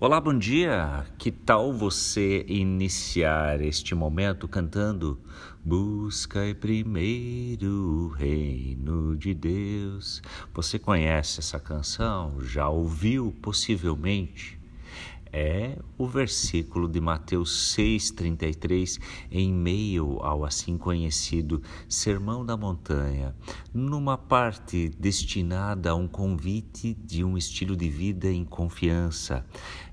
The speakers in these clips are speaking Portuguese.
Olá, bom dia. Que tal você iniciar este momento cantando Busca primeiro o reino de Deus? Você conhece essa canção? Já ouviu possivelmente? É o versículo de Mateus 6,33, em meio ao assim conhecido Sermão da Montanha, numa parte destinada a um convite de um estilo de vida em confiança,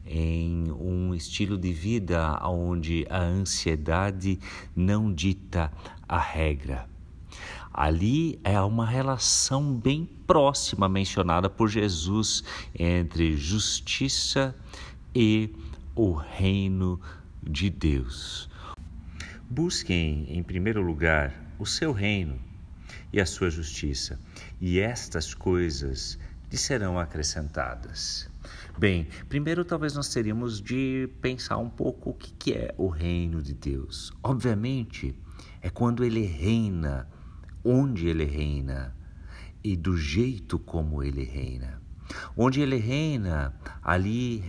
em um estilo de vida onde a ansiedade não dita a regra. Ali é uma relação bem próxima mencionada por Jesus entre justiça e o reino de Deus. Busquem, em primeiro lugar, o seu reino e a sua justiça, e estas coisas lhe serão acrescentadas. Bem, primeiro talvez nós teríamos de pensar um pouco o que é o reino de Deus. Obviamente, é quando ele reina, onde ele reina e do jeito como ele reina. Onde ele reina, ali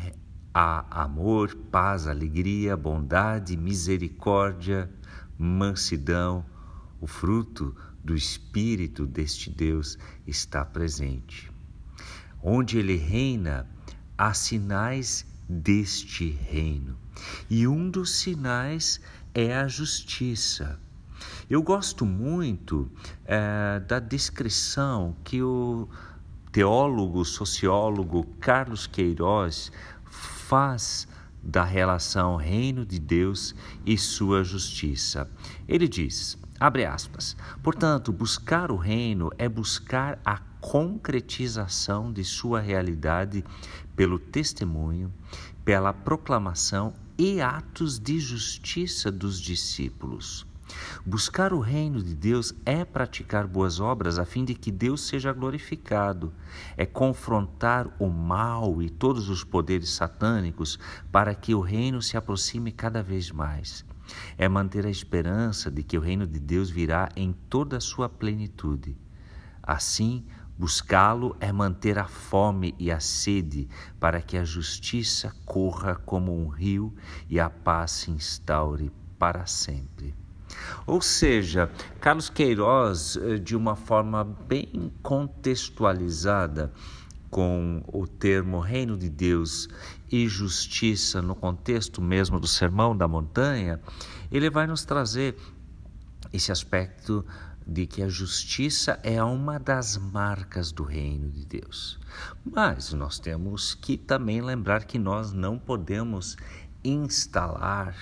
Há amor, paz, alegria, bondade, misericórdia, mansidão. O fruto do Espírito deste Deus está presente. Onde ele reina, há sinais deste reino. E um dos sinais é a justiça. Eu gosto muito é, da descrição que o teólogo, sociólogo Carlos Queiroz faz da relação reino de Deus e sua justiça. Ele diz, abre aspas, portanto, buscar o reino é buscar a concretização de sua realidade pelo testemunho, pela proclamação e atos de justiça dos discípulos. Buscar o reino de Deus é praticar boas obras a fim de que Deus seja glorificado, é confrontar o mal e todos os poderes satânicos para que o reino se aproxime cada vez mais. É manter a esperança de que o reino de Deus virá em toda a sua plenitude. Assim, buscá-lo é manter a fome e a sede para que a justiça corra como um rio e a paz se instaure para sempre. Ou seja, Carlos Queiroz, eh, de uma forma bem contextualizada, com o termo reino de Deus e justiça no contexto mesmo do Sermão da Montanha, ele vai nos trazer esse aspecto de que a justiça é uma das marcas do reino de Deus. Mas nós temos que também lembrar que nós não podemos instalar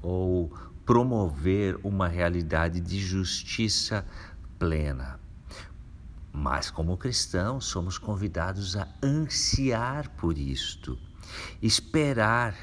ou promover uma realidade de justiça plena. Mas, como cristãos, somos convidados a ansiar por isto, esperar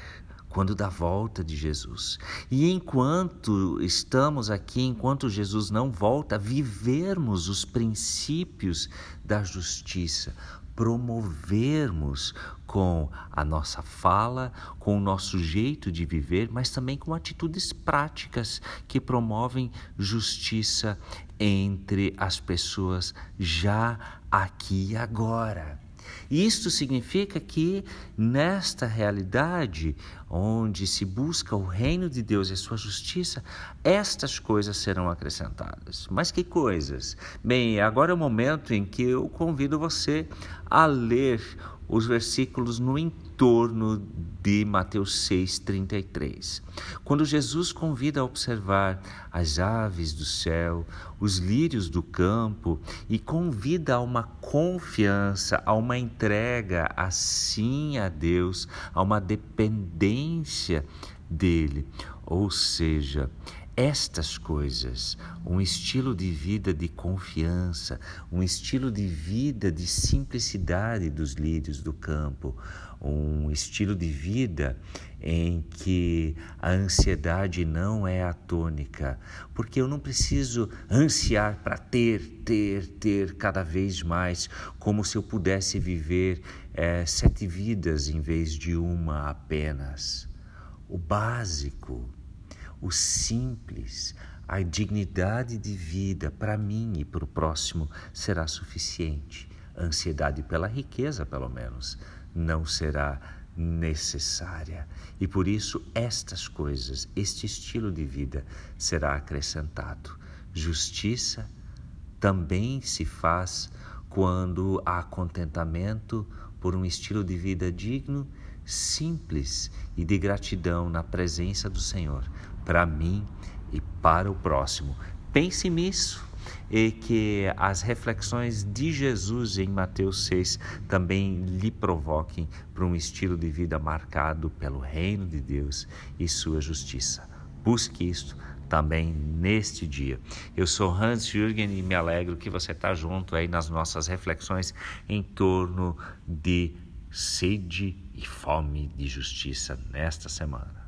quando da volta de Jesus. E enquanto estamos aqui, enquanto Jesus não volta, vivermos os princípios da justiça, promovermos com a nossa fala, com o nosso jeito de viver, mas também com atitudes práticas que promovem justiça entre as pessoas já aqui e agora. Isto significa que nesta realidade, onde se busca o reino de Deus e a sua justiça, estas coisas serão acrescentadas. Mas que coisas? Bem, agora é o momento em que eu convido você a ler os versículos no entorno de Mateus 6,33. Quando Jesus convida a observar as aves do céu, os lírios do campo e convida a uma confiança, a uma entrega assim a Deus, a uma dependência dele. Ou seja, estas coisas, um estilo de vida de confiança, um estilo de vida de simplicidade dos lírios do campo, um estilo de vida em que a ansiedade não é a tônica, porque eu não preciso ansiar para ter, ter, ter cada vez mais, como se eu pudesse viver é, sete vidas em vez de uma apenas. O básico o simples, a dignidade de vida para mim e para o próximo será suficiente. Ansiedade pela riqueza, pelo menos, não será necessária. E por isso, estas coisas, este estilo de vida será acrescentado. Justiça também se faz quando há contentamento por um estilo de vida digno, simples e de gratidão na presença do Senhor, para mim e para o próximo. Pense nisso e que as reflexões de Jesus em Mateus 6 também lhe provoquem para um estilo de vida marcado pelo reino de Deus e sua justiça. Busque isto também neste dia. Eu sou Hans Jürgen e me alegro que você está junto aí nas nossas reflexões em torno de sede e fome de justiça nesta semana.